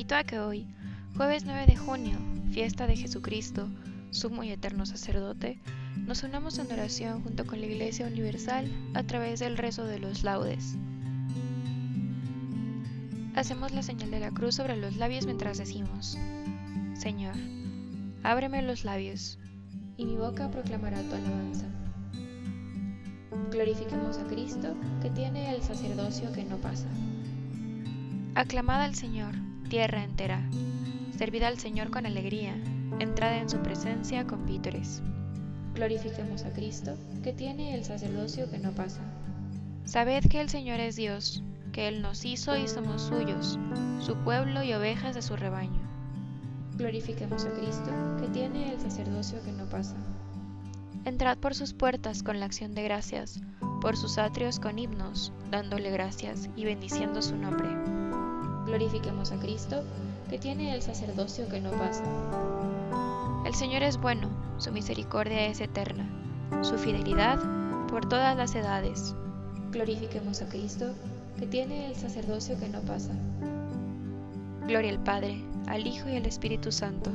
Invito a que hoy, jueves 9 de junio, fiesta de Jesucristo, sumo y eterno sacerdote, nos unamos en oración junto con la Iglesia Universal a través del rezo de los laudes. Hacemos la señal de la cruz sobre los labios mientras decimos, Señor, ábreme los labios, y mi boca proclamará tu alabanza. Glorifiquemos a Cristo, que tiene el sacerdocio que no pasa. Aclamad al Señor, tierra entera. Servid al Señor con alegría. Entrad en su presencia con vítores. Glorifiquemos a Cristo, que tiene el sacerdocio que no pasa. Sabed que el Señor es Dios, que Él nos hizo y somos suyos, su pueblo y ovejas de su rebaño. Glorifiquemos a Cristo, que tiene el sacerdocio que no pasa. Entrad por sus puertas con la acción de gracias, por sus atrios con himnos, dándole gracias y bendiciendo su nombre. Glorifiquemos a Cristo, que tiene el sacerdocio que no pasa. El Señor es bueno, su misericordia es eterna, su fidelidad por todas las edades. Glorifiquemos a Cristo, que tiene el sacerdocio que no pasa. Gloria al Padre, al Hijo y al Espíritu Santo,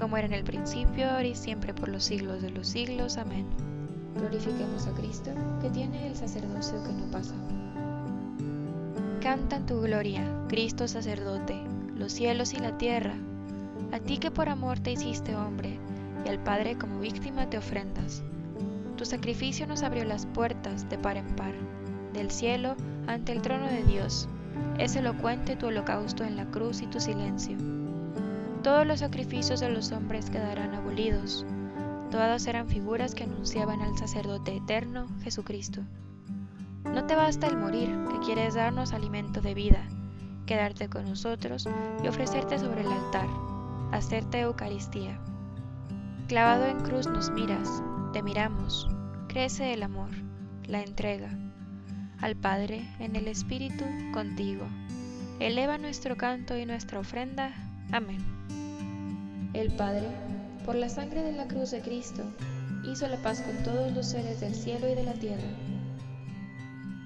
como era en el principio, ahora y siempre por los siglos de los siglos. Amén. Glorifiquemos a Cristo, que tiene el sacerdocio que no pasa. Cantan tu gloria, Cristo sacerdote, los cielos y la tierra, a ti que por amor te hiciste hombre, y al Padre como víctima te ofrendas. Tu sacrificio nos abrió las puertas de par en par, del cielo ante el trono de Dios. Es elocuente tu holocausto en la cruz y tu silencio. Todos los sacrificios de los hombres quedarán abolidos. Todas eran figuras que anunciaban al sacerdote eterno, Jesucristo. No te basta el morir, que quieres darnos alimento de vida, quedarte con nosotros y ofrecerte sobre el altar, hacerte Eucaristía. Clavado en cruz nos miras, te miramos, crece el amor, la entrega. Al Padre, en el Espíritu, contigo. Eleva nuestro canto y nuestra ofrenda. Amén. El Padre, por la sangre de la cruz de Cristo, hizo la paz con todos los seres del cielo y de la tierra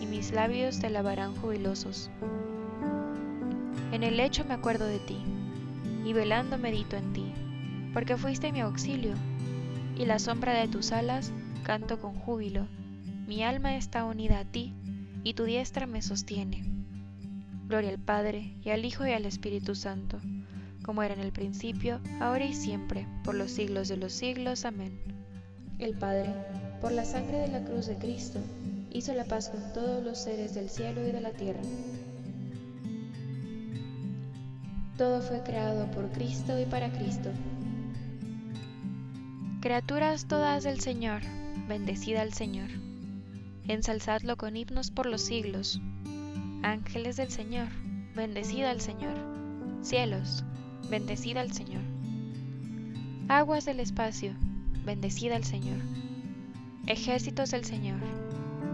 y mis labios te alabarán jubilosos. En el lecho me acuerdo de ti, y velando medito en ti, porque fuiste mi auxilio, y la sombra de tus alas canto con júbilo. Mi alma está unida a ti, y tu diestra me sostiene. Gloria al Padre, y al Hijo y al Espíritu Santo, como era en el principio, ahora y siempre, por los siglos de los siglos. Amén. El Padre, por la sangre de la cruz de Cristo, hizo la paz con todos los seres del cielo y de la tierra. Todo fue creado por Cristo y para Cristo. Criaturas todas del Señor, bendecida al Señor. Ensalzadlo con himnos por los siglos. Ángeles del Señor, bendecida al Señor. Cielos, bendecida al Señor. Aguas del espacio, bendecida al Señor. Ejércitos del Señor,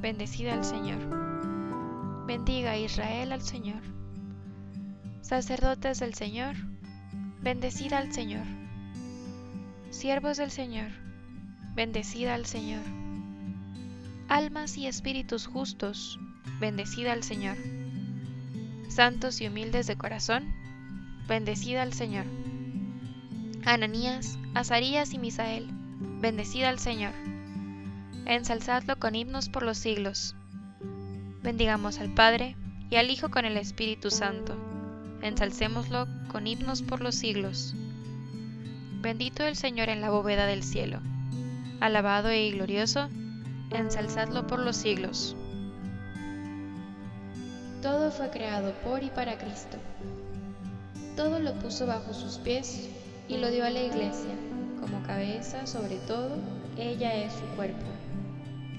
bendecida al Señor. Bendiga Israel al Señor. Sacerdotes del Señor, bendecida al Señor. Siervos del Señor, bendecida al Señor. Almas y espíritus justos, bendecida al Señor. Santos y humildes de corazón, bendecida al Señor. Ananías, Azarías y Misael, bendecida al Señor ensalzadlo con himnos por los siglos. Bendigamos al Padre y al Hijo con el Espíritu Santo. Ensalcémoslo con himnos por los siglos. Bendito el Señor en la bóveda del cielo. Alabado y glorioso, ensalzadlo por los siglos. Todo fue creado por y para Cristo. Todo lo puso bajo sus pies y lo dio a la iglesia, como cabeza sobre todo, ella es su cuerpo.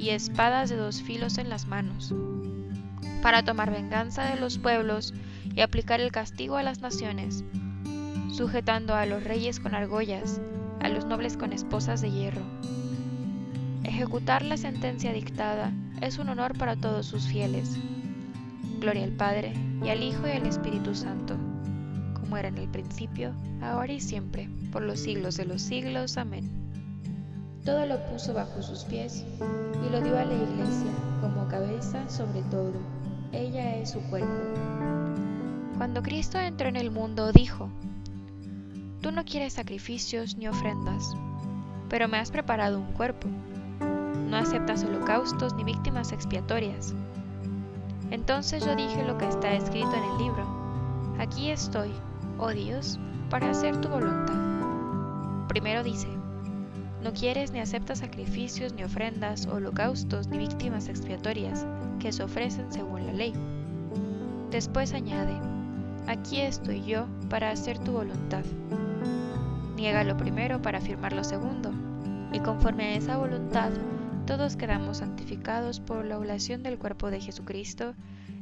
y espadas de dos filos en las manos, para tomar venganza de los pueblos y aplicar el castigo a las naciones, sujetando a los reyes con argollas, a los nobles con esposas de hierro. Ejecutar la sentencia dictada es un honor para todos sus fieles. Gloria al Padre, y al Hijo y al Espíritu Santo, como era en el principio, ahora y siempre, por los siglos de los siglos. Amén. Todo lo puso bajo sus pies y lo dio a la iglesia como cabeza sobre todo. Ella es su cuerpo. Cuando Cristo entró en el mundo dijo, Tú no quieres sacrificios ni ofrendas, pero me has preparado un cuerpo. No aceptas holocaustos ni víctimas expiatorias. Entonces yo dije lo que está escrito en el libro. Aquí estoy, oh Dios, para hacer tu voluntad. Primero dice, no quieres ni aceptas sacrificios, ni ofrendas, holocaustos, ni víctimas expiatorias que se ofrecen según la ley. Después añade, aquí estoy yo para hacer tu voluntad. Niega lo primero para afirmar lo segundo, y conforme a esa voluntad, todos quedamos santificados por la oblación del cuerpo de Jesucristo,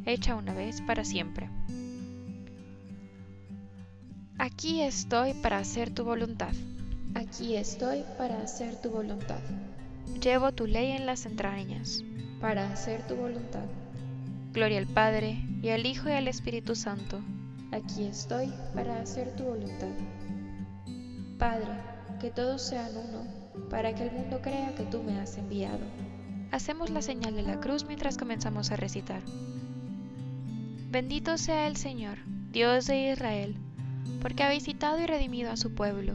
hecha una vez para siempre. Aquí estoy para hacer tu voluntad. Aquí estoy para hacer tu voluntad. Llevo tu ley en las entrañas. Para hacer tu voluntad. Gloria al Padre, y al Hijo y al Espíritu Santo. Aquí estoy para hacer tu voluntad. Padre, que todos sean uno, para que el mundo crea que tú me has enviado. Hacemos la señal de la cruz mientras comenzamos a recitar. Bendito sea el Señor, Dios de Israel, porque ha visitado y redimido a su pueblo,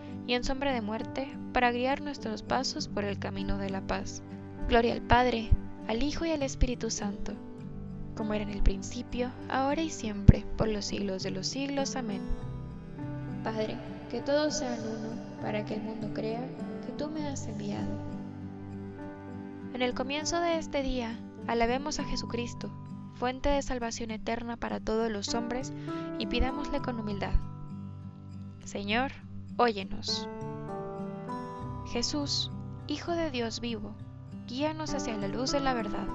y en sombra de muerte, para guiar nuestros pasos por el camino de la paz. Gloria al Padre, al Hijo y al Espíritu Santo, como era en el principio, ahora y siempre, por los siglos de los siglos. Amén. Padre, que todos sean uno, para que el mundo crea que tú me has enviado. En el comienzo de este día, alabemos a Jesucristo, fuente de salvación eterna para todos los hombres, y pidámosle con humildad. Señor, óyenos. Jesús, Hijo de Dios vivo, guíanos hacia la luz de la verdad.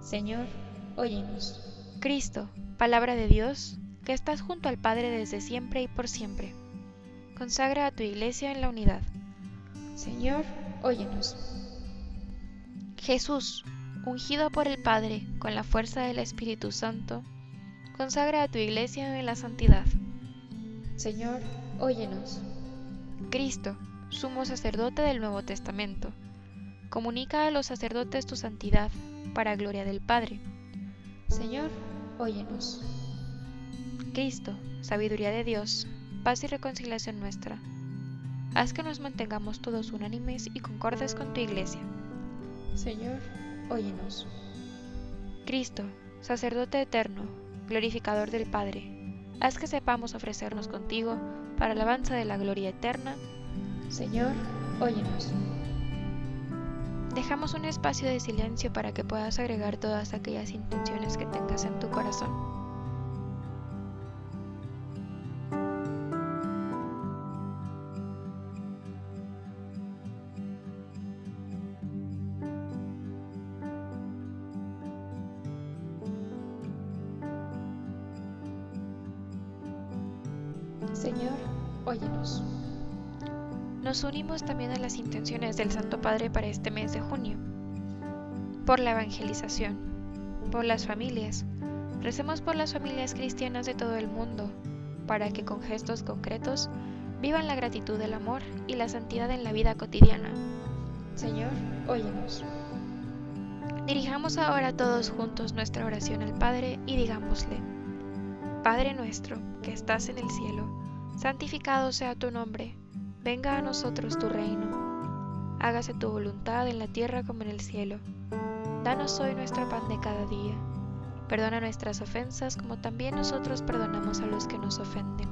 Señor, óyenos. Cristo, palabra de Dios, que estás junto al Padre desde siempre y por siempre. Consagra a tu iglesia en la unidad. Señor, óyenos. Jesús, ungido por el Padre con la fuerza del Espíritu Santo, consagra a tu iglesia en la santidad. Señor, óyenos. Cristo, sumo sacerdote del Nuevo Testamento, comunica a los sacerdotes tu santidad, para gloria del Padre. Señor, óyenos. Cristo, sabiduría de Dios, paz y reconciliación nuestra. Haz que nos mantengamos todos unánimes y concordes con tu iglesia. Señor, óyenos. Cristo, sacerdote eterno, glorificador del Padre, haz que sepamos ofrecernos contigo para alabanza de la gloria eterna. Señor, óyenos. Dejamos un espacio de silencio para que puedas agregar todas aquellas intenciones que tengas en tu corazón. Unimos también a las intenciones del Santo Padre para este mes de junio. Por la evangelización, por las familias. Recemos por las familias cristianas de todo el mundo, para que con gestos concretos vivan la gratitud del amor y la santidad en la vida cotidiana. Señor, óyenos. Dirijamos ahora todos juntos nuestra oración al Padre y digámosle, Padre nuestro, que estás en el cielo, santificado sea tu nombre, venga a nosotros tu reino, hágase tu voluntad en la tierra como en el cielo. Danos hoy nuestro pan de cada día, perdona nuestras ofensas como también nosotros perdonamos a los que nos ofenden.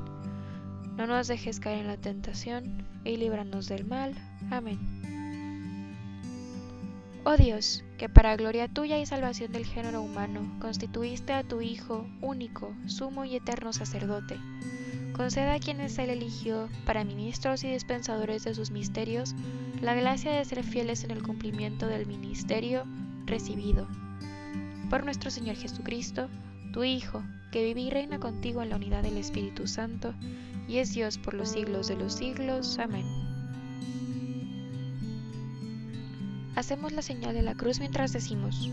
No nos dejes caer en la tentación y líbranos del mal. Amén. Oh Dios, que para gloria tuya y salvación del género humano constituiste a tu Hijo único, sumo y eterno sacerdote, conceda a quienes Él eligió para ministros y dispensadores de sus misterios la gracia de ser fieles en el cumplimiento del ministerio recibido. Por nuestro Señor Jesucristo, tu Hijo, que vive y reina contigo en la unidad del Espíritu Santo, y es Dios por los siglos de los siglos. Amén. Hacemos la señal de la cruz mientras decimos,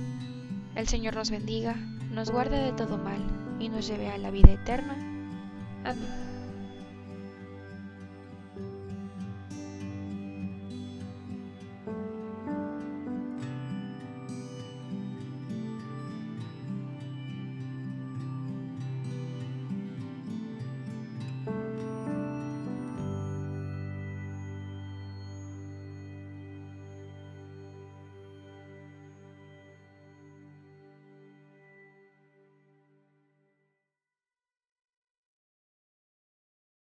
el Señor nos bendiga, nos guarde de todo mal y nos lleve a la vida eterna. Amén.